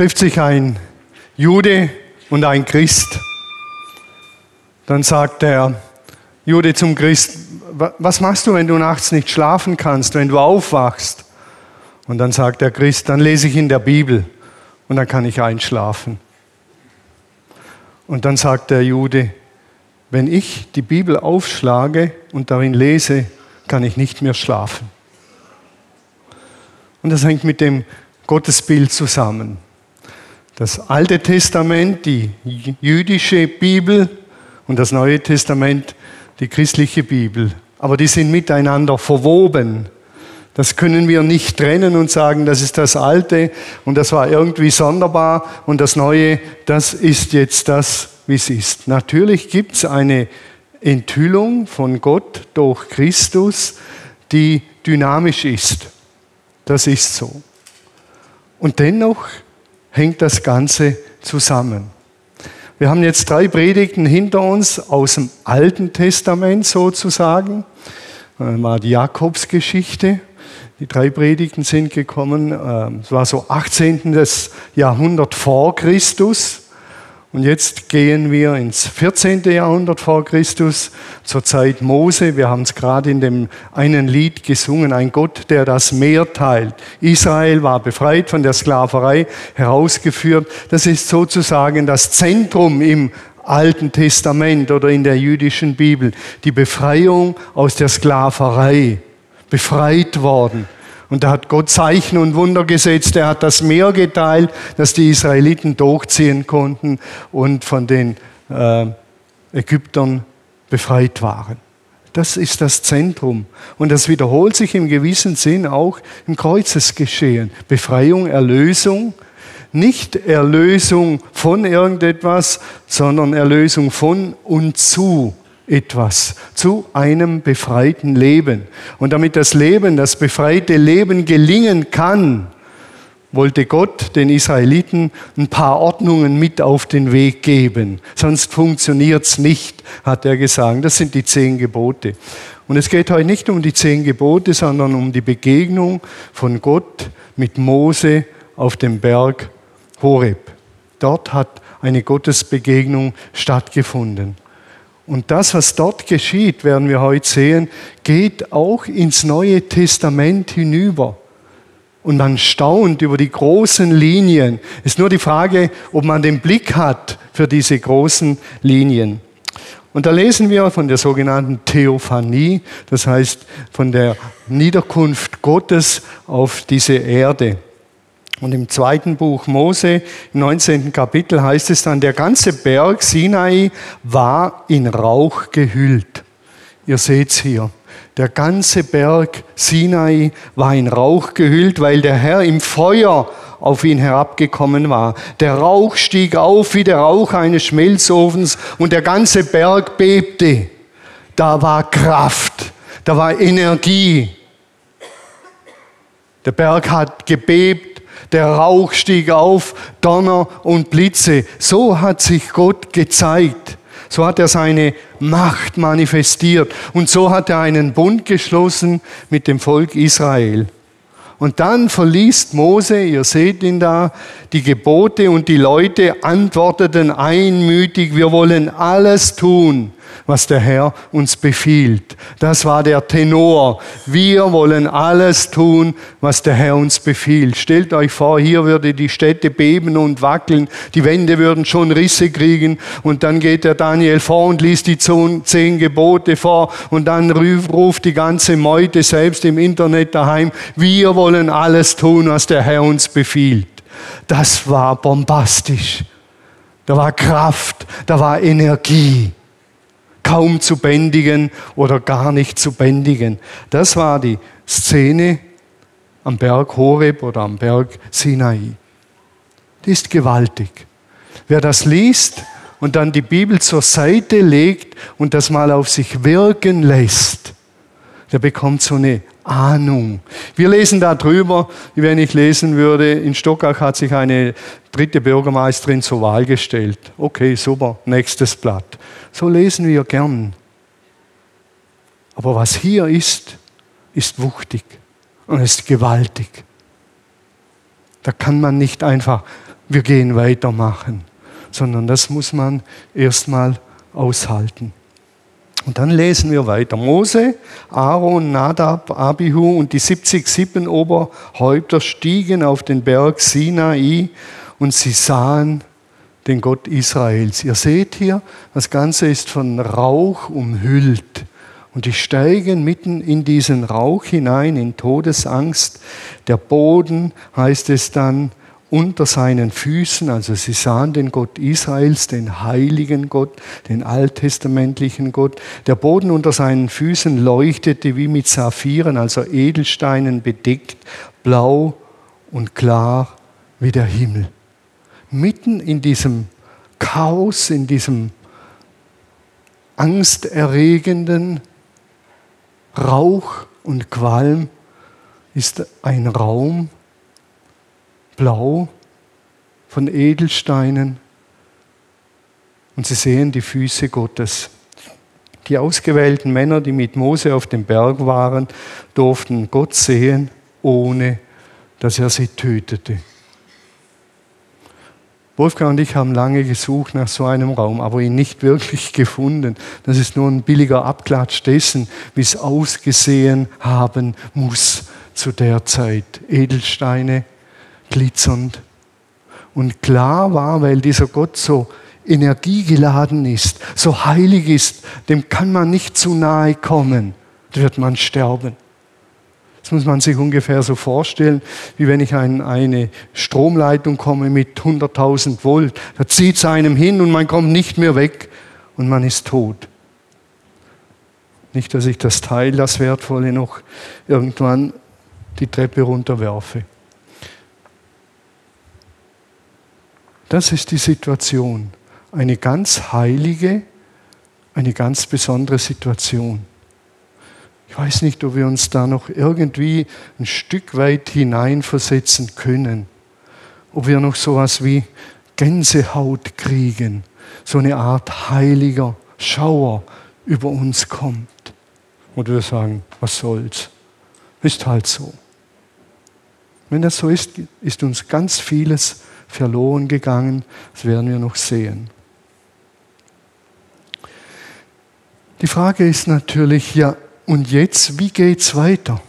trifft sich ein Jude und ein Christ. Dann sagt der Jude zum Christ, was machst du, wenn du nachts nicht schlafen kannst, wenn du aufwachst? Und dann sagt der Christ, dann lese ich in der Bibel und dann kann ich einschlafen. Und dann sagt der Jude, wenn ich die Bibel aufschlage und darin lese, kann ich nicht mehr schlafen. Und das hängt mit dem Gottesbild zusammen. Das Alte Testament, die jüdische Bibel und das Neue Testament, die christliche Bibel. Aber die sind miteinander verwoben. Das können wir nicht trennen und sagen, das ist das Alte und das war irgendwie sonderbar und das Neue, das ist jetzt das, wie es ist. Natürlich gibt es eine Enthüllung von Gott durch Christus, die dynamisch ist. Das ist so. Und dennoch hängt das Ganze zusammen. Wir haben jetzt drei Predigten hinter uns aus dem Alten Testament sozusagen. Das war die Jakobsgeschichte. Die drei Predigten sind gekommen. Ähm, es war so 18. Jahrhundert vor Christus. Und jetzt gehen wir ins 14. Jahrhundert vor Christus, zur Zeit Mose. Wir haben es gerade in dem einen Lied gesungen, ein Gott, der das Meer teilt. Israel war befreit von der Sklaverei, herausgeführt. Das ist sozusagen das Zentrum im Alten Testament oder in der jüdischen Bibel. Die Befreiung aus der Sklaverei. Befreit worden. Und da hat Gott Zeichen und Wunder gesetzt. Er hat das Meer geteilt, dass die Israeliten durchziehen konnten und von den äh, Ägyptern befreit waren. Das ist das Zentrum. Und das wiederholt sich im gewissen Sinn auch im Kreuzesgeschehen. Befreiung, Erlösung. Nicht Erlösung von irgendetwas, sondern Erlösung von und zu etwas zu einem befreiten Leben. Und damit das Leben, das befreite Leben gelingen kann, wollte Gott den Israeliten ein paar Ordnungen mit auf den Weg geben. Sonst funktioniert es nicht, hat er gesagt. Das sind die zehn Gebote. Und es geht heute nicht um die zehn Gebote, sondern um die Begegnung von Gott mit Mose auf dem Berg Horeb. Dort hat eine Gottesbegegnung stattgefunden. Und das, was dort geschieht, werden wir heute sehen, geht auch ins Neue Testament hinüber. Und man staunt über die großen Linien. Ist nur die Frage, ob man den Blick hat für diese großen Linien. Und da lesen wir von der sogenannten Theophanie, das heißt von der Niederkunft Gottes auf diese Erde. Und im zweiten Buch Mose, im 19. Kapitel heißt es dann, der ganze Berg Sinai war in Rauch gehüllt. Ihr seht's hier. Der ganze Berg Sinai war in Rauch gehüllt, weil der Herr im Feuer auf ihn herabgekommen war. Der Rauch stieg auf wie der Rauch eines Schmelzofens und der ganze Berg bebte. Da war Kraft, da war Energie. Der Berg hat gebebt der Rauch stieg auf, Donner und Blitze. So hat sich Gott gezeigt. So hat er seine Macht manifestiert. Und so hat er einen Bund geschlossen mit dem Volk Israel. Und dann verliest Mose, ihr seht ihn da, die Gebote und die Leute antworteten einmütig, wir wollen alles tun, was der Herr uns befiehlt. Das war der Tenor. Wir wollen alles tun, was der Herr uns befiehlt. Stellt euch vor, hier würde die Städte beben und wackeln, die Wände würden schon Risse kriegen und dann geht der Daniel vor und liest die zehn Gebote vor und dann ruft die ganze Meute selbst im Internet daheim, wir wollen alles tun, was der Herr uns befiehlt. Das war bombastisch. Da war Kraft, da war Energie kaum zu bändigen oder gar nicht zu bändigen. Das war die Szene am Berg Horeb oder am Berg Sinai. Die ist gewaltig. Wer das liest und dann die Bibel zur Seite legt und das mal auf sich wirken lässt, der bekommt so eine Ahnung. Wir lesen darüber, wie wenn ich lesen würde, in Stockach hat sich eine dritte Bürgermeisterin zur Wahl gestellt. Okay, super, nächstes Blatt. So lesen wir gern. Aber was hier ist, ist wuchtig und ist gewaltig. Da kann man nicht einfach wir gehen weitermachen, sondern das muss man erstmal aushalten. Und dann lesen wir weiter. Mose, Aaron, Nadab, Abihu und die 70 Sippenoberhäupter stiegen auf den Berg Sinai und sie sahen den Gott Israels. Ihr seht hier, das Ganze ist von Rauch umhüllt. Und die steigen mitten in diesen Rauch hinein, in Todesangst. Der Boden, heißt es dann, unter seinen Füßen, also sie sahen den Gott Israels, den heiligen Gott, den alttestamentlichen Gott. Der Boden unter seinen Füßen leuchtete wie mit Saphiren, also Edelsteinen bedeckt, blau und klar wie der Himmel. Mitten in diesem Chaos, in diesem angsterregenden Rauch und Qualm ist ein Raum, blau von Edelsteinen und sie sehen die Füße Gottes. Die ausgewählten Männer, die mit Mose auf dem Berg waren, durften Gott sehen, ohne dass er sie tötete. Wolfgang und ich haben lange gesucht nach so einem Raum, aber ihn nicht wirklich gefunden. Das ist nur ein billiger Abklatsch dessen, wie es ausgesehen haben muss zu der Zeit. Edelsteine, glitzernd. Und klar war, weil dieser Gott so energiegeladen ist, so heilig ist, dem kann man nicht zu nahe kommen, wird man sterben. Das muss man sich ungefähr so vorstellen, wie wenn ich an eine Stromleitung komme mit 100.000 Volt. Da zieht es einem hin und man kommt nicht mehr weg und man ist tot. Nicht, dass ich das Teil, das Wertvolle, noch irgendwann die Treppe runterwerfe. Das ist die Situation. Eine ganz heilige, eine ganz besondere Situation. Ich weiß nicht, ob wir uns da noch irgendwie ein Stück weit hineinversetzen können. Ob wir noch sowas wie Gänsehaut kriegen, so eine Art heiliger Schauer über uns kommt. Oder wir sagen, was soll's? Ist halt so. Wenn das so ist, ist uns ganz vieles verloren gegangen. Das werden wir noch sehen. Die Frage ist natürlich, ja, und jetzt, wie geht es weiter?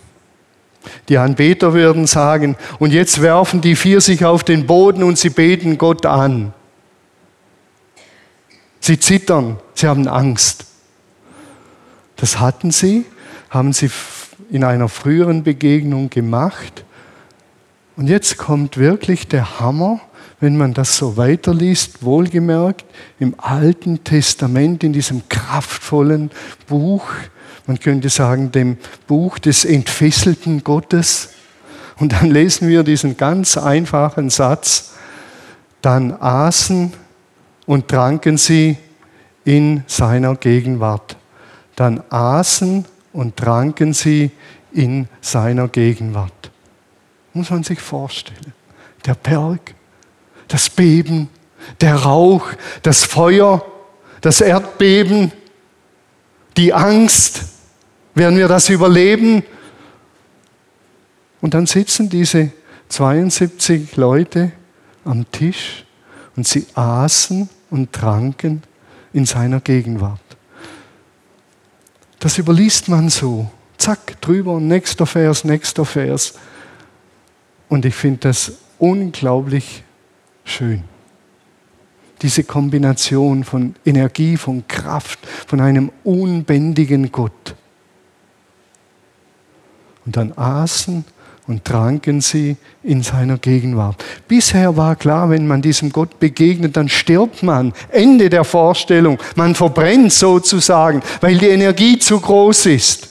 Die Anbeter würden sagen, und jetzt werfen die vier sich auf den Boden und sie beten Gott an. Sie zittern, sie haben Angst. Das hatten sie, haben sie in einer früheren Begegnung gemacht. Und jetzt kommt wirklich der Hammer wenn man das so weiterliest, wohlgemerkt, im Alten Testament, in diesem kraftvollen Buch, man könnte sagen, dem Buch des entfesselten Gottes. Und dann lesen wir diesen ganz einfachen Satz, dann aßen und tranken sie in seiner Gegenwart. Dann aßen und tranken sie in seiner Gegenwart. Muss man sich vorstellen. Der Berg, das Beben, der Rauch, das Feuer, das Erdbeben, die Angst. Werden wir das überleben? Und dann sitzen diese 72 Leute am Tisch und sie aßen und tranken in seiner Gegenwart. Das überliest man so. Zack, drüber, nächster Vers, nächster Vers. Und ich finde das unglaublich schön. Diese Kombination von Energie, von Kraft, von einem unbändigen Gott. Und dann aßen und tranken sie in seiner Gegenwart. Bisher war klar, wenn man diesem Gott begegnet, dann stirbt man. Ende der Vorstellung. Man verbrennt sozusagen, weil die Energie zu groß ist.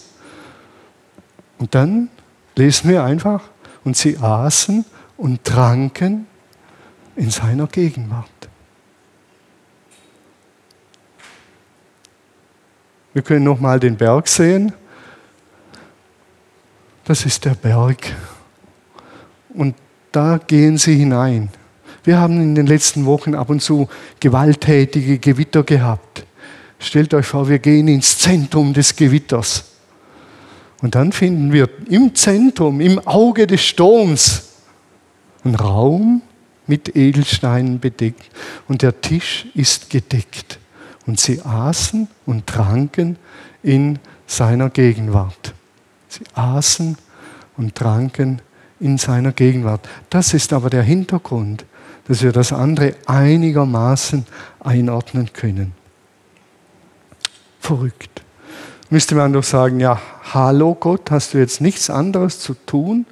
Und dann lesen wir einfach, und sie aßen und tranken in seiner Gegenwart. Wir können noch mal den Berg sehen. Das ist der Berg. Und da gehen sie hinein. Wir haben in den letzten Wochen ab und zu gewalttätige Gewitter gehabt. Stellt euch vor, wir gehen ins Zentrum des Gewitters. Und dann finden wir im Zentrum, im Auge des Sturms, einen Raum, mit Edelsteinen bedeckt und der Tisch ist gedeckt. Und sie aßen und tranken in seiner Gegenwart. Sie aßen und tranken in seiner Gegenwart. Das ist aber der Hintergrund, dass wir das andere einigermaßen einordnen können. Verrückt. Müsste man doch sagen, ja, hallo Gott, hast du jetzt nichts anderes zu tun,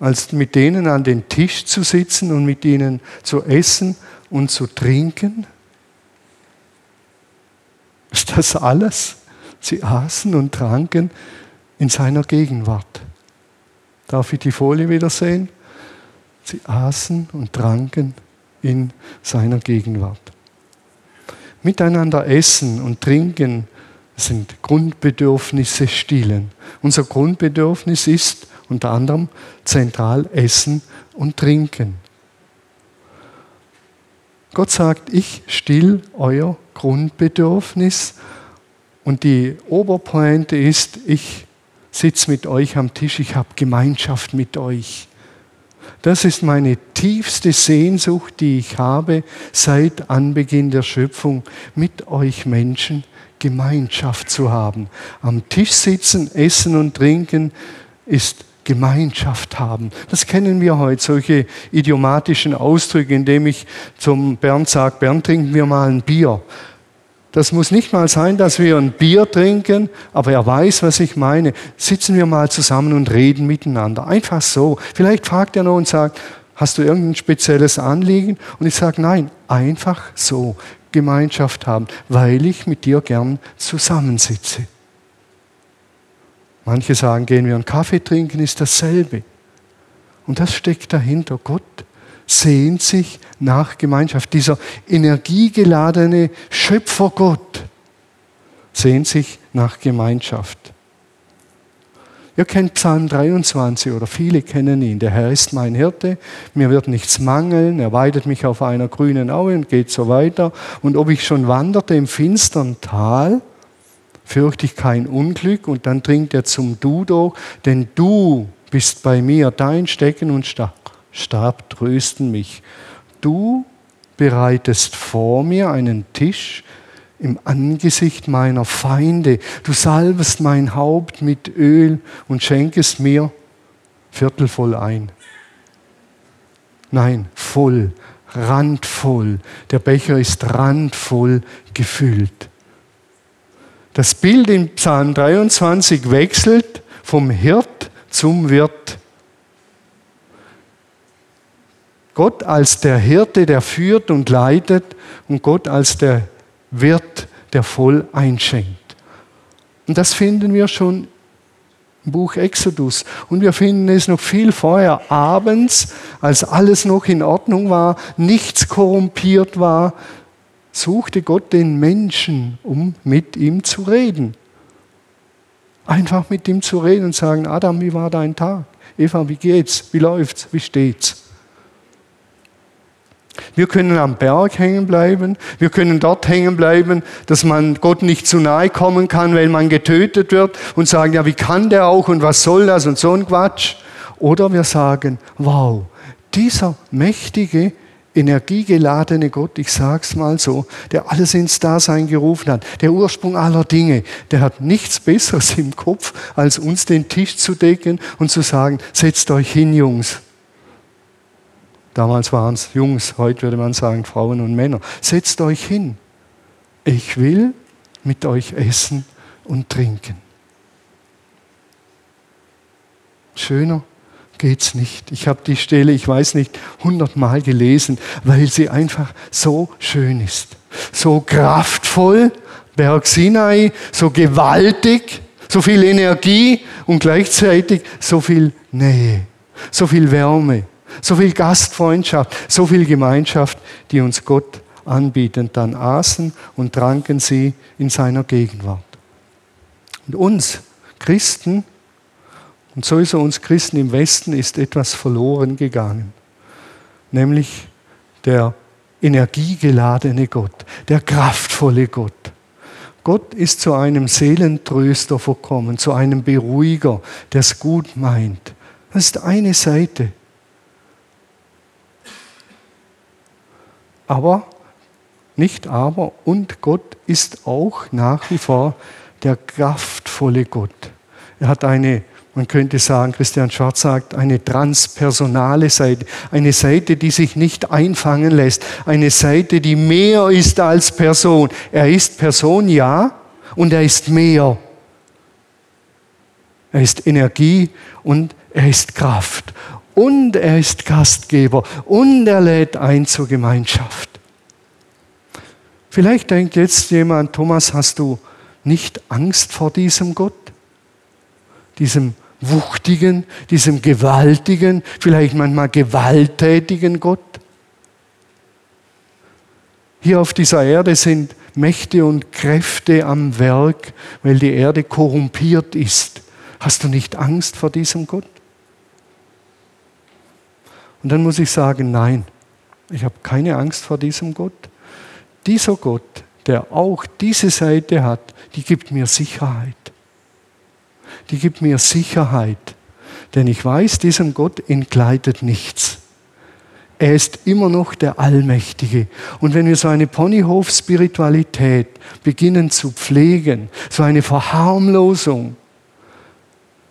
als mit denen an den Tisch zu sitzen und mit ihnen zu essen und zu trinken? Ist das alles? Sie aßen und tranken in seiner Gegenwart. Darf ich die Folie wieder sehen? Sie aßen und tranken in seiner Gegenwart. Miteinander essen und trinken sind Grundbedürfnisse stillen. Unser Grundbedürfnis ist unter anderem zentral Essen und Trinken. Gott sagt, ich still euer Grundbedürfnis und die Oberpointe ist, ich sitze mit euch am Tisch, ich habe Gemeinschaft mit euch. Das ist meine tiefste Sehnsucht, die ich habe seit Anbeginn der Schöpfung, mit euch Menschen Gemeinschaft zu haben. Am Tisch sitzen, essen und trinken ist Gemeinschaft haben. Das kennen wir heute, solche idiomatischen Ausdrücke, indem ich zum Bernd sage, Bernd, trinken wir mal ein Bier. Das muss nicht mal sein, dass wir ein Bier trinken, aber er weiß, was ich meine. Sitzen wir mal zusammen und reden miteinander. Einfach so. Vielleicht fragt er noch und sagt, hast du irgendein spezielles Anliegen? Und ich sage, nein, einfach so. Gemeinschaft haben, weil ich mit dir gern zusammensitze. Manche sagen, gehen wir einen Kaffee trinken, ist dasselbe. Und das steckt dahinter. Gott sehnt sich nach Gemeinschaft. Dieser energiegeladene Schöpfergott sehnt sich nach Gemeinschaft. Ihr kennt Psalm 23 oder viele kennen ihn. Der Herr ist mein Hirte, mir wird nichts mangeln, er weidet mich auf einer grünen Aue und geht so weiter. Und ob ich schon wanderte im finstern Tal, fürchte ich kein Unglück. Und dann dringt er zum Du durch, denn du bist bei mir, dein Stecken und Stab trösten mich. Du bereitest vor mir einen Tisch im Angesicht meiner Feinde. Du salbest mein Haupt mit Öl und schenkest mir viertelvoll ein. Nein, voll, randvoll. Der Becher ist randvoll gefüllt. Das Bild in Psalm 23 wechselt vom Hirt zum Wirt. Gott als der Hirte, der führt und leitet und Gott als der Wirt, der voll einschenkt. Und das finden wir schon im Buch Exodus. Und wir finden es noch viel vorher, abends, als alles noch in Ordnung war, nichts korrumpiert war, suchte Gott den Menschen, um mit ihm zu reden. Einfach mit ihm zu reden und sagen, Adam, wie war dein Tag? Eva, wie geht's? Wie läuft's? Wie steht's? Wir können am Berg hängen bleiben. Wir können dort hängen bleiben, dass man Gott nicht zu nahe kommen kann, weil man getötet wird und sagen, ja, wie kann der auch und was soll das und so ein Quatsch. Oder wir sagen, wow, dieser mächtige energiegeladene Gott, ich sag's mal so, der alles ins Dasein gerufen hat, der Ursprung aller Dinge, der hat nichts Besseres im Kopf, als uns den Tisch zu decken und zu sagen, setzt euch hin, Jungs. Damals waren es Jungs, heute würde man sagen Frauen und Männer. Setzt euch hin. Ich will mit euch essen und trinken. Schöner geht's nicht. Ich habe die Stelle, ich weiß nicht, hundertmal gelesen, weil sie einfach so schön ist. So kraftvoll, Berg Sinai, so gewaltig, so viel Energie und gleichzeitig so viel Nähe, so viel Wärme, so viel Gastfreundschaft, so viel Gemeinschaft, die uns Gott anbietet. Dann aßen und tranken sie in seiner Gegenwart. Und uns Christen und sowieso uns Christen im Westen ist etwas verloren gegangen, nämlich der energiegeladene Gott, der kraftvolle Gott. Gott ist zu einem Seelentröster verkommen, zu einem Beruhiger, der es gut meint. Das ist eine Seite. Aber, nicht aber, und Gott ist auch nach wie vor der kraftvolle Gott. Er hat eine, man könnte sagen, Christian Schwarz sagt, eine transpersonale Seite, eine Seite, die sich nicht einfangen lässt, eine Seite, die mehr ist als Person. Er ist Person, ja, und er ist mehr. Er ist Energie und er ist Kraft. Und er ist Gastgeber und er lädt ein zur Gemeinschaft. Vielleicht denkt jetzt jemand, Thomas, hast du nicht Angst vor diesem Gott? Diesem wuchtigen, diesem gewaltigen, vielleicht manchmal gewalttätigen Gott? Hier auf dieser Erde sind Mächte und Kräfte am Werk, weil die Erde korrumpiert ist. Hast du nicht Angst vor diesem Gott? Und dann muss ich sagen, nein, ich habe keine Angst vor diesem Gott. Dieser Gott, der auch diese Seite hat, die gibt mir Sicherheit. Die gibt mir Sicherheit. Denn ich weiß, diesem Gott entgleitet nichts. Er ist immer noch der Allmächtige. Und wenn wir so eine Ponyhof-Spiritualität beginnen zu pflegen, so eine Verharmlosung,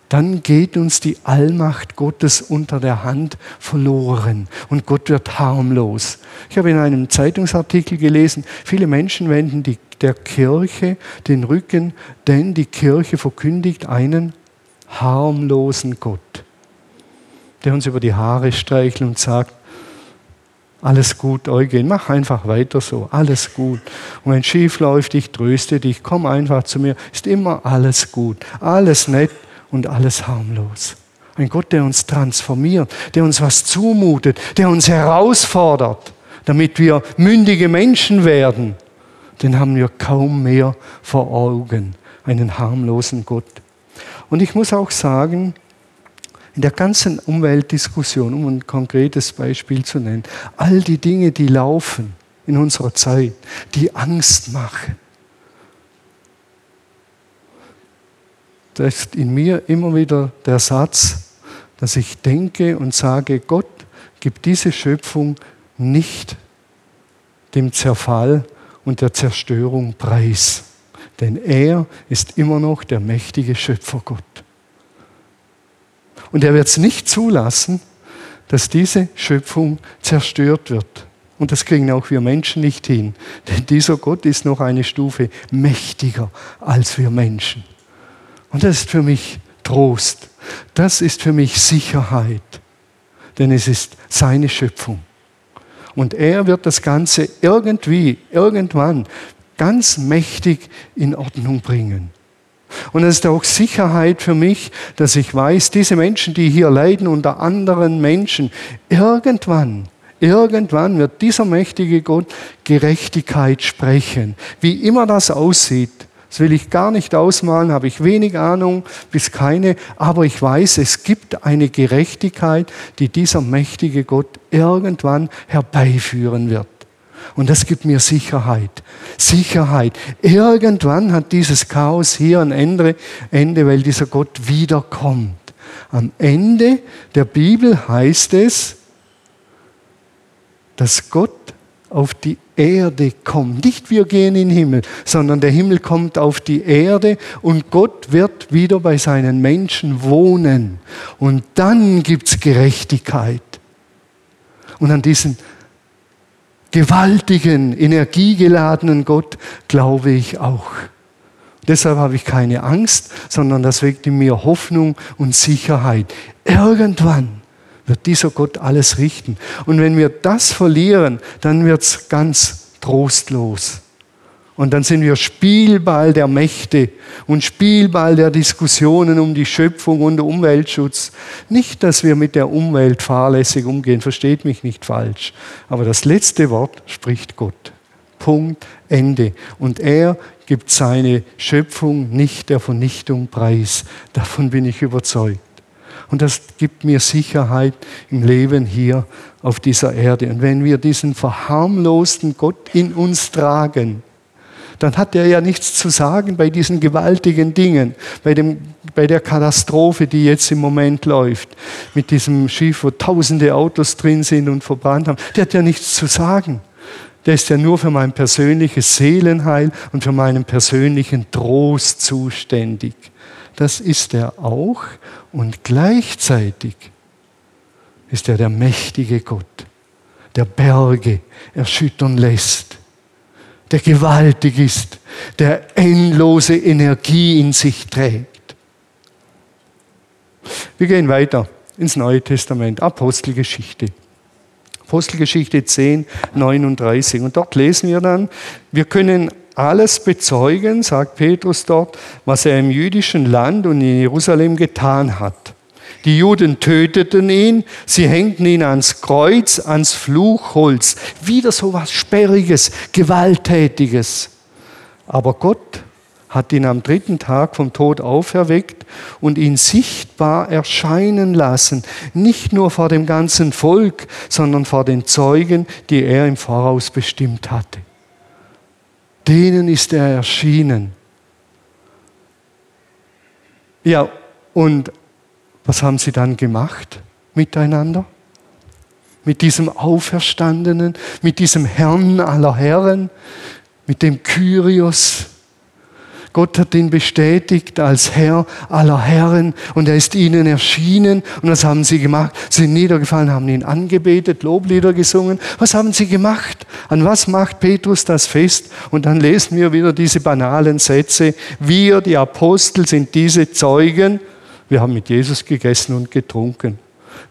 dann geht uns die Allmacht Gottes unter der Hand verloren und Gott wird harmlos. Ich habe in einem Zeitungsartikel gelesen, viele Menschen wenden die, der Kirche den Rücken, denn die Kirche verkündigt einen harmlosen Gott, der uns über die Haare streichelt und sagt, alles gut, Eugen, mach einfach weiter so, alles gut. Und wenn schief läuft, ich tröste dich, komm einfach zu mir, ist immer alles gut, alles nett und alles harmlos. Ein Gott, der uns transformiert, der uns was zumutet, der uns herausfordert, damit wir mündige Menschen werden, den haben wir kaum mehr vor Augen, einen harmlosen Gott. Und ich muss auch sagen, in der ganzen Umweltdiskussion, um ein konkretes Beispiel zu nennen, all die Dinge, die laufen in unserer Zeit, die Angst machen, da ist in mir immer wieder der Satz, dass ich denke und sage, Gott gibt diese Schöpfung nicht dem Zerfall und der Zerstörung preis. Denn er ist immer noch der mächtige Schöpfergott. Und er wird es nicht zulassen, dass diese Schöpfung zerstört wird. Und das kriegen auch wir Menschen nicht hin. Denn dieser Gott ist noch eine Stufe mächtiger als wir Menschen. Und das ist für mich Trost. Das ist für mich Sicherheit. Denn es ist seine Schöpfung. Und er wird das Ganze irgendwie, irgendwann ganz mächtig in Ordnung bringen. Und es ist auch Sicherheit für mich, dass ich weiß, diese Menschen, die hier leiden unter anderen Menschen, irgendwann, irgendwann wird dieser mächtige Gott Gerechtigkeit sprechen. Wie immer das aussieht, das will ich gar nicht ausmalen, habe ich wenig Ahnung bis keine, aber ich weiß, es gibt eine Gerechtigkeit, die dieser mächtige Gott irgendwann herbeiführen wird. Und das gibt mir Sicherheit. Sicherheit. Irgendwann hat dieses Chaos hier ein Ende, weil dieser Gott wiederkommt. Am Ende der Bibel heißt es, dass Gott auf die Erde kommt. Nicht wir gehen in den Himmel, sondern der Himmel kommt auf die Erde und Gott wird wieder bei seinen Menschen wohnen. Und dann gibt es Gerechtigkeit. Und an diesen gewaltigen, energiegeladenen Gott glaube ich auch. Deshalb habe ich keine Angst, sondern das weckt in mir Hoffnung und Sicherheit. Irgendwann wird dieser Gott alles richten. Und wenn wir das verlieren, dann wird es ganz trostlos. Und dann sind wir Spielball der Mächte und Spielball der Diskussionen um die Schöpfung und Umweltschutz. Nicht, dass wir mit der Umwelt fahrlässig umgehen, versteht mich nicht falsch. Aber das letzte Wort spricht Gott. Punkt, Ende. Und er gibt seine Schöpfung nicht der Vernichtung preis. Davon bin ich überzeugt. Und das gibt mir Sicherheit im Leben hier auf dieser Erde. Und wenn wir diesen verharmlosten Gott in uns tragen, dann hat er ja nichts zu sagen bei diesen gewaltigen Dingen, bei, dem, bei der Katastrophe, die jetzt im Moment läuft, mit diesem Schiff, wo tausende Autos drin sind und verbrannt haben. Der hat ja nichts zu sagen. der ist ja nur für mein persönliches Seelenheil und für meinen persönlichen Trost zuständig. Das ist er auch und gleichzeitig ist er der mächtige Gott, der Berge erschüttern lässt, der gewaltig ist, der endlose Energie in sich trägt. Wir gehen weiter ins Neue Testament, Apostelgeschichte. Apostelgeschichte 10, 39. Und dort lesen wir dann, wir können alles bezeugen, sagt Petrus dort, was er im jüdischen Land und in Jerusalem getan hat. Die Juden töteten ihn, sie hängten ihn ans Kreuz, ans Fluchholz. Wieder so was Sperriges, Gewalttätiges. Aber Gott hat ihn am dritten Tag vom Tod auferweckt und ihn sichtbar erscheinen lassen, nicht nur vor dem ganzen Volk, sondern vor den Zeugen, die er im Voraus bestimmt hatte. Denen ist er erschienen. Ja, und was haben sie dann gemacht miteinander? Mit diesem Auferstandenen, mit diesem Herrn aller Herren, mit dem Kyrios, Gott hat ihn bestätigt als Herr aller Herren und er ist ihnen erschienen. Und was haben sie gemacht? Sie sind niedergefallen, haben ihn angebetet, Loblieder gesungen. Was haben sie gemacht? An was macht Petrus das fest? Und dann lesen wir wieder diese banalen Sätze. Wir, die Apostel, sind diese Zeugen. Wir haben mit Jesus gegessen und getrunken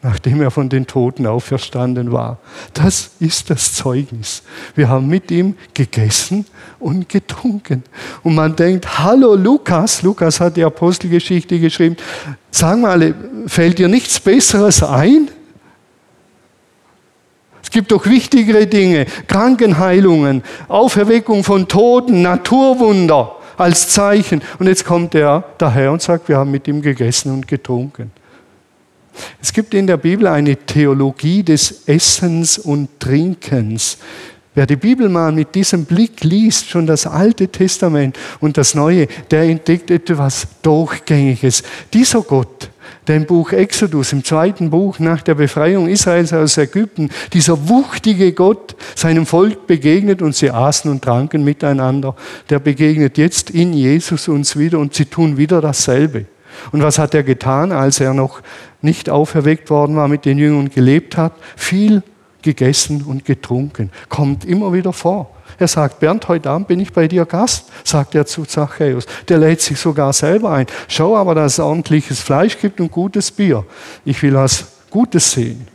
nachdem er von den Toten auferstanden war. Das ist das Zeugnis. Wir haben mit ihm gegessen und getrunken. Und man denkt, hallo Lukas, Lukas hat die Apostelgeschichte geschrieben, sag mal, fällt dir nichts Besseres ein? Es gibt doch wichtigere Dinge, Krankenheilungen, Auferweckung von Toten, Naturwunder als Zeichen. Und jetzt kommt er daher und sagt, wir haben mit ihm gegessen und getrunken. Es gibt in der Bibel eine Theologie des Essens und Trinkens. Wer die Bibel mal mit diesem Blick liest, schon das Alte Testament und das Neue, der entdeckt etwas Durchgängiges. Dieser Gott, der im Buch Exodus, im zweiten Buch nach der Befreiung Israels aus Ägypten, dieser wuchtige Gott seinem Volk begegnet und sie aßen und tranken miteinander, der begegnet jetzt in Jesus uns wieder und sie tun wieder dasselbe. Und was hat er getan, als er noch nicht auferweckt worden war, mit den Jüngern gelebt hat? Viel gegessen und getrunken. Kommt immer wieder vor. Er sagt, Bernd, heute Abend bin ich bei dir Gast, sagt er zu Zachäus. Der lädt sich sogar selber ein. Schau aber, dass es ordentliches Fleisch gibt und gutes Bier. Ich will was Gutes sehen.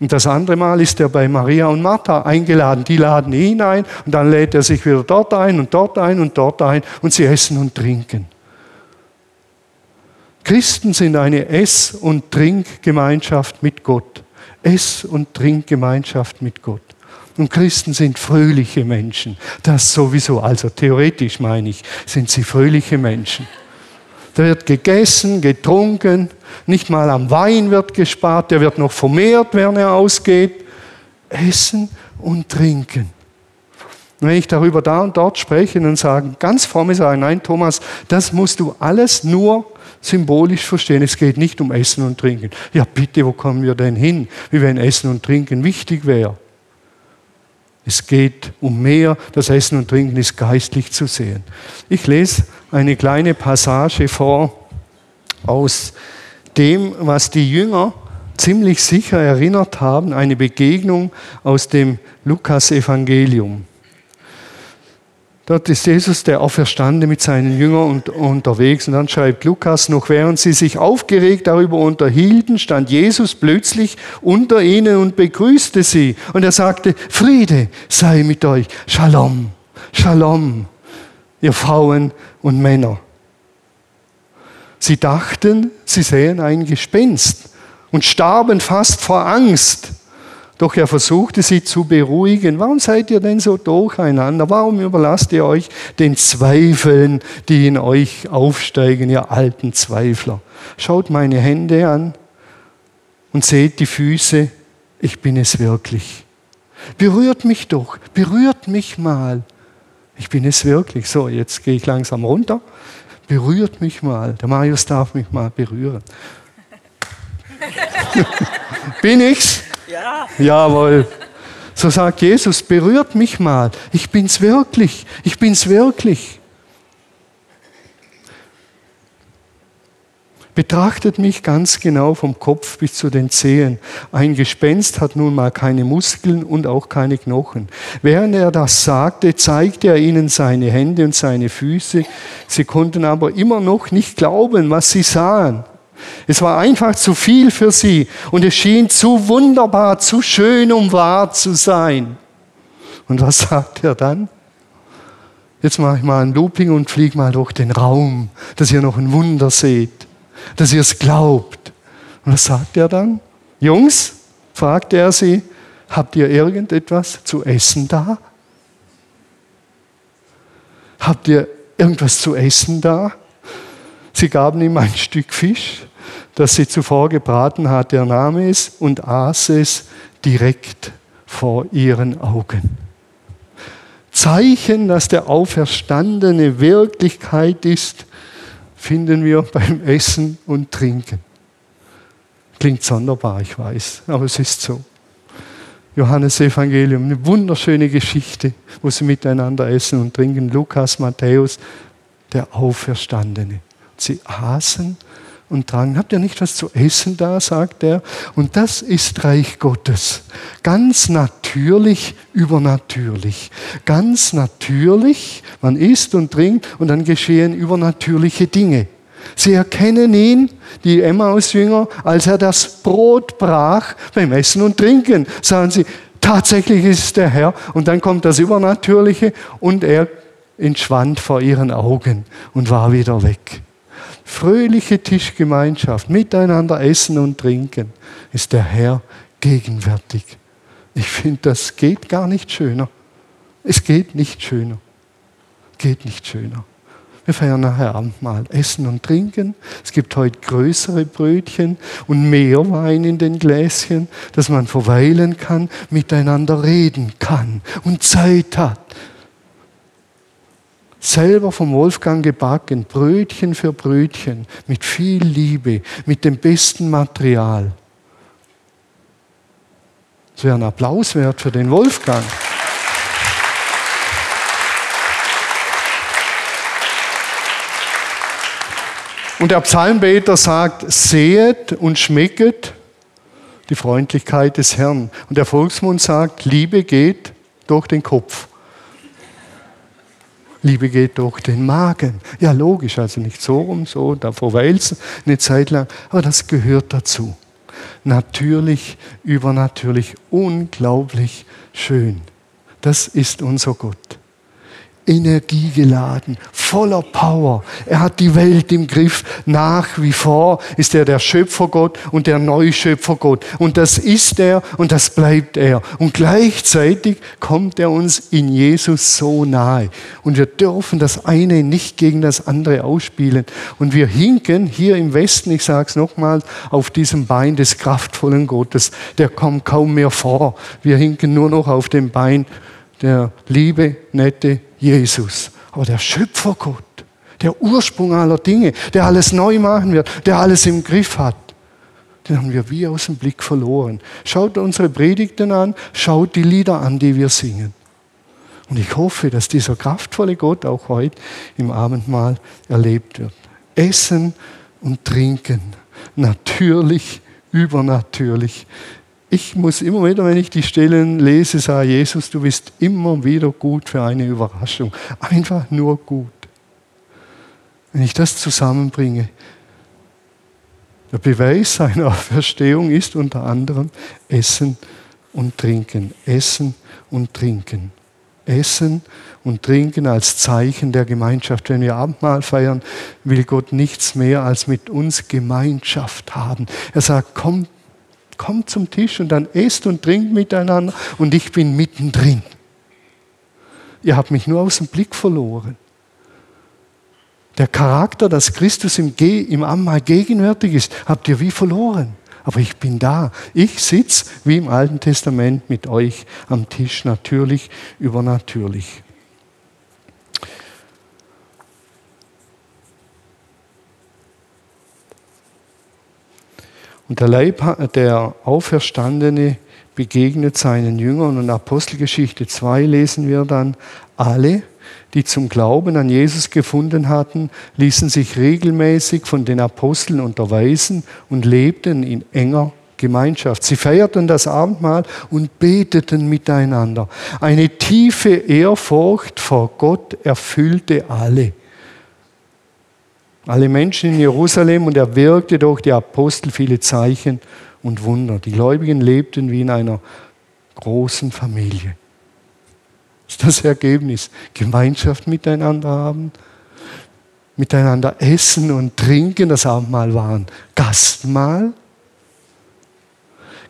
Und das andere Mal ist er bei Maria und Martha eingeladen. Die laden ihn ein und dann lädt er sich wieder dort ein und dort ein und dort ein und sie essen und trinken. Christen sind eine Ess- und Trinkgemeinschaft mit Gott. Ess- und Trinkgemeinschaft mit Gott. Und Christen sind fröhliche Menschen. Das sowieso, also theoretisch meine ich, sind sie fröhliche Menschen. Da wird gegessen, getrunken, nicht mal am Wein wird gespart, der wird noch vermehrt, wenn er ausgeht. Essen und trinken. Und wenn ich darüber da und dort spreche und sagen, ganz fromme sagen, nein, Thomas, das musst du alles nur symbolisch verstehen. Es geht nicht um Essen und Trinken. Ja, bitte, wo kommen wir denn hin, wie wenn Essen und Trinken wichtig wäre? Es geht um mehr. Das Essen und Trinken ist geistlich zu sehen. Ich lese eine kleine Passage vor aus dem, was die Jünger ziemlich sicher erinnert haben, eine Begegnung aus dem Lukas-Evangelium. Dort ist Jesus, der Auferstande, mit seinen Jüngern unterwegs. Und dann schreibt Lukas, noch während sie sich aufgeregt darüber unterhielten, stand Jesus plötzlich unter ihnen und begrüßte sie. Und er sagte, Friede sei mit euch. Shalom, Shalom, ihr Frauen und Männer. Sie dachten, sie sähen ein Gespenst und starben fast vor Angst. Doch er versuchte sie zu beruhigen. Warum seid ihr denn so durcheinander? Warum überlasst ihr euch den Zweifeln, die in euch aufsteigen, ihr alten Zweifler? Schaut meine Hände an und seht die Füße. Ich bin es wirklich. Berührt mich doch, berührt mich mal. Ich bin es wirklich. So, jetzt gehe ich langsam runter. Berührt mich mal. Der Marius darf mich mal berühren. bin ich's? Ja. Jawohl. So sagt Jesus, berührt mich mal. Ich bin's wirklich. Ich bin's wirklich. Betrachtet mich ganz genau vom Kopf bis zu den Zehen. Ein Gespenst hat nun mal keine Muskeln und auch keine Knochen. Während er das sagte, zeigte er ihnen seine Hände und seine Füße. Sie konnten aber immer noch nicht glauben, was sie sahen. Es war einfach zu viel für sie und es schien zu wunderbar, zu schön, um wahr zu sein. Und was sagt er dann? Jetzt mache ich mal ein Looping und fliege mal durch den Raum, dass ihr noch ein Wunder seht dass ihr es glaubt. Und was sagt er dann? Jungs, fragte er sie, habt ihr irgendetwas zu essen da? Habt ihr irgendwas zu essen da? Sie gaben ihm ein Stück Fisch, das sie zuvor gebraten hatte. Er nahm es und aß es direkt vor ihren Augen. Zeichen, dass der Auferstandene Wirklichkeit ist, finden wir beim Essen und Trinken. Klingt sonderbar, ich weiß, aber es ist so. Johannes Evangelium, eine wunderschöne Geschichte, wo sie miteinander essen und trinken. Lukas, Matthäus, der Auferstandene. Sie aßen und tranken. Habt ihr nicht was zu essen da, sagt er. Und das ist Reich Gottes. Ganz natürlich, übernatürlich. Ganz natürlich, man isst und trinkt und dann geschehen übernatürliche Dinge. Sie erkennen ihn, die Emmaus-Jünger, als er das Brot brach beim Essen und Trinken. Sagen sie, tatsächlich ist der Herr. Und dann kommt das Übernatürliche und er entschwand vor ihren Augen und war wieder weg fröhliche Tischgemeinschaft, miteinander essen und trinken, ist der Herr gegenwärtig. Ich finde, das geht gar nicht schöner. Es geht nicht schöner. Geht nicht schöner. Wir feiern nachher Abendmahl, essen und trinken. Es gibt heute größere Brötchen und mehr Wein in den Gläschen, dass man verweilen kann, miteinander reden kann und Zeit hat selber vom Wolfgang gebacken, Brötchen für Brötchen, mit viel Liebe, mit dem besten Material. Das wäre ein Applaus wert für den Wolfgang. Und der Psalmbeter sagt, sehet und schmecket die Freundlichkeit des Herrn. Und der Volksmund sagt, Liebe geht durch den Kopf. Liebe geht durch den Magen. Ja, logisch, also nicht so rum, so, da verweilst eine Zeit lang, aber das gehört dazu. Natürlich, übernatürlich, unglaublich schön. Das ist unser Gott energiegeladen, voller Power. Er hat die Welt im Griff. Nach wie vor ist er der Schöpfergott und der Neuschöpfergott. Und das ist er und das bleibt er. Und gleichzeitig kommt er uns in Jesus so nahe. Und wir dürfen das eine nicht gegen das andere ausspielen. Und wir hinken hier im Westen, ich sage es nochmal, auf diesem Bein des kraftvollen Gottes. Der kommt kaum mehr vor. Wir hinken nur noch auf dem Bein der liebe, nette Jesus. Aber der Schöpfergott, der Ursprung aller Dinge, der alles neu machen wird, der alles im Griff hat, den haben wir wie aus dem Blick verloren. Schaut unsere Predigten an, schaut die Lieder an, die wir singen. Und ich hoffe, dass dieser kraftvolle Gott auch heute im Abendmahl erlebt wird. Essen und trinken, natürlich, übernatürlich, ich muss immer wieder, wenn ich die Stellen lese, sagen, Jesus, du bist immer wieder gut für eine Überraschung. Einfach nur gut. Wenn ich das zusammenbringe, der Beweis seiner Verstehung ist unter anderem Essen und Trinken. Essen und Trinken. Essen und Trinken als Zeichen der Gemeinschaft. Wenn wir Abendmahl feiern, will Gott nichts mehr als mit uns Gemeinschaft haben. Er sagt, kommt Kommt zum Tisch und dann esst und trinkt miteinander und ich bin mittendrin. Ihr habt mich nur aus dem Blick verloren. Der Charakter, dass Christus im, Ge im Ammal gegenwärtig ist, habt ihr wie verloren. Aber ich bin da. Ich sitze wie im Alten Testament mit euch am Tisch, natürlich übernatürlich. Und der Leib, der Auferstandene begegnet seinen Jüngern und Apostelgeschichte 2 lesen wir dann, alle, die zum Glauben an Jesus gefunden hatten, ließen sich regelmäßig von den Aposteln unterweisen und lebten in enger Gemeinschaft. Sie feierten das Abendmahl und beteten miteinander. Eine tiefe Ehrfurcht vor Gott erfüllte alle. Alle Menschen in Jerusalem und er wirkte durch die Apostel viele Zeichen und Wunder. Die Gläubigen lebten wie in einer großen Familie. Das ist das Ergebnis. Gemeinschaft miteinander haben, miteinander essen und trinken. Das Abendmahl waren Gastmahl.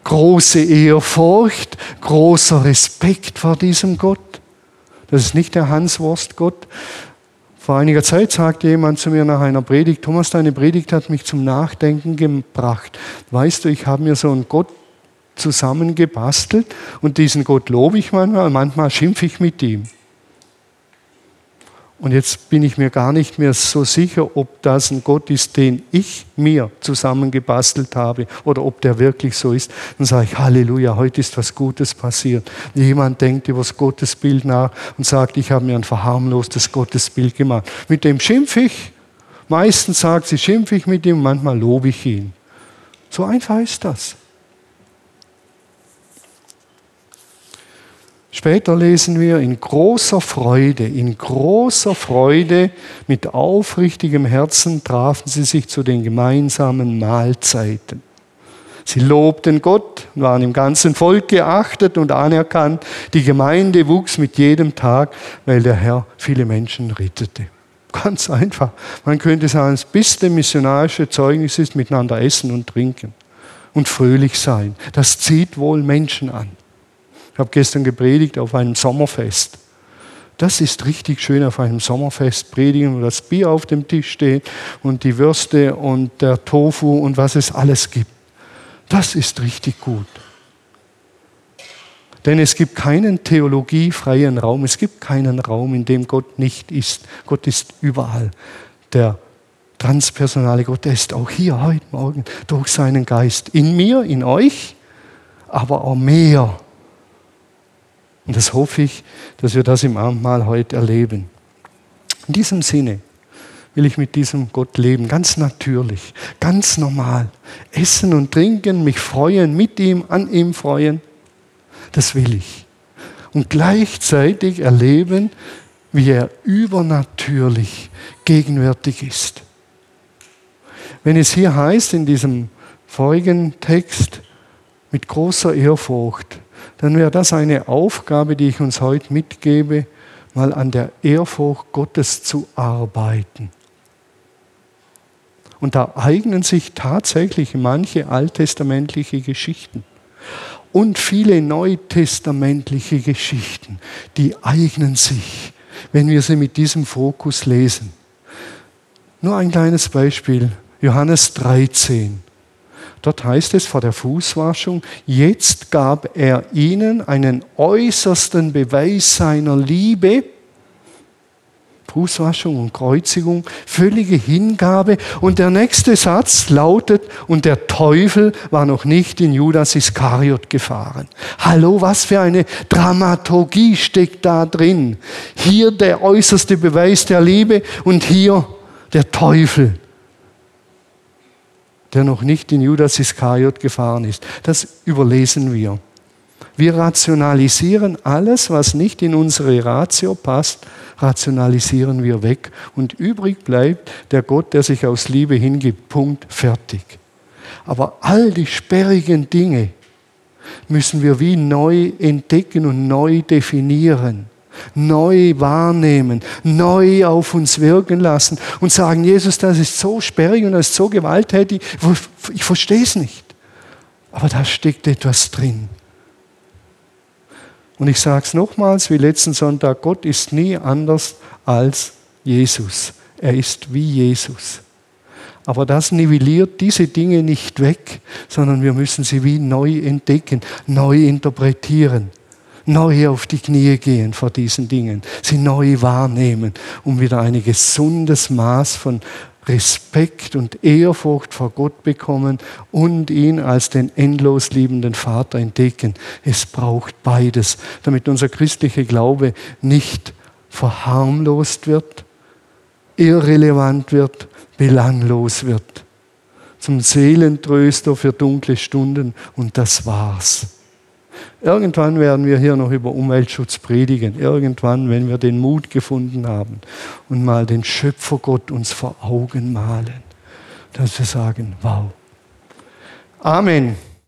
Große Ehrfurcht, großer Respekt vor diesem Gott. Das ist nicht der Hanswurst-Gott. Vor einiger Zeit sagte jemand zu mir nach einer Predigt, Thomas, deine Predigt hat mich zum Nachdenken gebracht. Weißt du, ich habe mir so einen Gott zusammengebastelt und diesen Gott lobe ich manchmal, manchmal schimpfe ich mit ihm. Und jetzt bin ich mir gar nicht mehr so sicher, ob das ein Gott ist, den ich mir zusammengebastelt habe oder ob der wirklich so ist. Dann sage ich, Halleluja, heute ist was Gutes passiert. Jemand denkt über das Gottesbild nach und sagt, ich habe mir ein verharmlostes Gottesbild gemacht. Mit dem schimpfe ich. Meistens sagt sie, schimpfe ich mit ihm, manchmal lobe ich ihn. So einfach ist das. Später lesen wir, in großer Freude, in großer Freude, mit aufrichtigem Herzen trafen sie sich zu den gemeinsamen Mahlzeiten. Sie lobten Gott, waren im ganzen Volk geachtet und anerkannt. Die Gemeinde wuchs mit jedem Tag, weil der Herr viele Menschen rettete. Ganz einfach. Man könnte sagen, das beste missionarische Zeugnis ist miteinander essen und trinken und fröhlich sein. Das zieht wohl Menschen an. Ich habe gestern gepredigt auf einem Sommerfest. Das ist richtig schön auf einem Sommerfest predigen, wo das Bier auf dem Tisch steht und die Würste und der Tofu und was es alles gibt. Das ist richtig gut. Denn es gibt keinen theologiefreien Raum, es gibt keinen Raum, in dem Gott nicht ist. Gott ist überall. Der transpersonale Gott, der ist auch hier heute Morgen durch seinen Geist in mir, in euch, aber auch mehr und das hoffe ich, dass wir das im Abendmahl heute erleben. In diesem Sinne will ich mit diesem Gott leben, ganz natürlich, ganz normal. Essen und trinken, mich freuen, mit ihm, an ihm freuen. Das will ich. Und gleichzeitig erleben, wie er übernatürlich gegenwärtig ist. Wenn es hier heißt in diesem vorigen Text, mit großer Ehrfurcht, dann wäre das eine Aufgabe, die ich uns heute mitgebe, mal an der Ehrfurcht Gottes zu arbeiten. Und da eignen sich tatsächlich manche alttestamentliche Geschichten und viele neutestamentliche Geschichten, die eignen sich, wenn wir sie mit diesem Fokus lesen. Nur ein kleines Beispiel, Johannes 13. Dort heißt es vor der Fußwaschung, jetzt gab er ihnen einen äußersten Beweis seiner Liebe. Fußwaschung und Kreuzigung, völlige Hingabe. Und der nächste Satz lautet, und der Teufel war noch nicht in Judas Iskariot gefahren. Hallo, was für eine Dramaturgie steckt da drin. Hier der äußerste Beweis der Liebe und hier der Teufel der noch nicht in Judas Iskariot gefahren ist. Das überlesen wir. Wir rationalisieren alles, was nicht in unsere Ratio passt, rationalisieren wir weg. Und übrig bleibt der Gott, der sich aus Liebe hingibt. Punkt, fertig. Aber all die sperrigen Dinge müssen wir wie neu entdecken und neu definieren neu wahrnehmen, neu auf uns wirken lassen und sagen, Jesus, das ist so sperrig und das ist so gewalttätig, ich verstehe es nicht. Aber da steckt etwas drin. Und ich sage es nochmals, wie letzten Sonntag, Gott ist nie anders als Jesus. Er ist wie Jesus. Aber das nivelliert diese Dinge nicht weg, sondern wir müssen sie wie neu entdecken, neu interpretieren neu auf die Knie gehen vor diesen Dingen, sie neu wahrnehmen, um wieder ein gesundes Maß von Respekt und Ehrfurcht vor Gott bekommen und ihn als den endlos liebenden Vater entdecken. Es braucht beides, damit unser christlicher Glaube nicht verharmlost wird, irrelevant wird, belanglos wird. Zum Seelentröster für dunkle Stunden und das war's. Irgendwann werden wir hier noch über Umweltschutz predigen. Irgendwann, wenn wir den Mut gefunden haben und mal den Schöpfergott uns vor Augen malen, dass wir sagen, wow. Amen.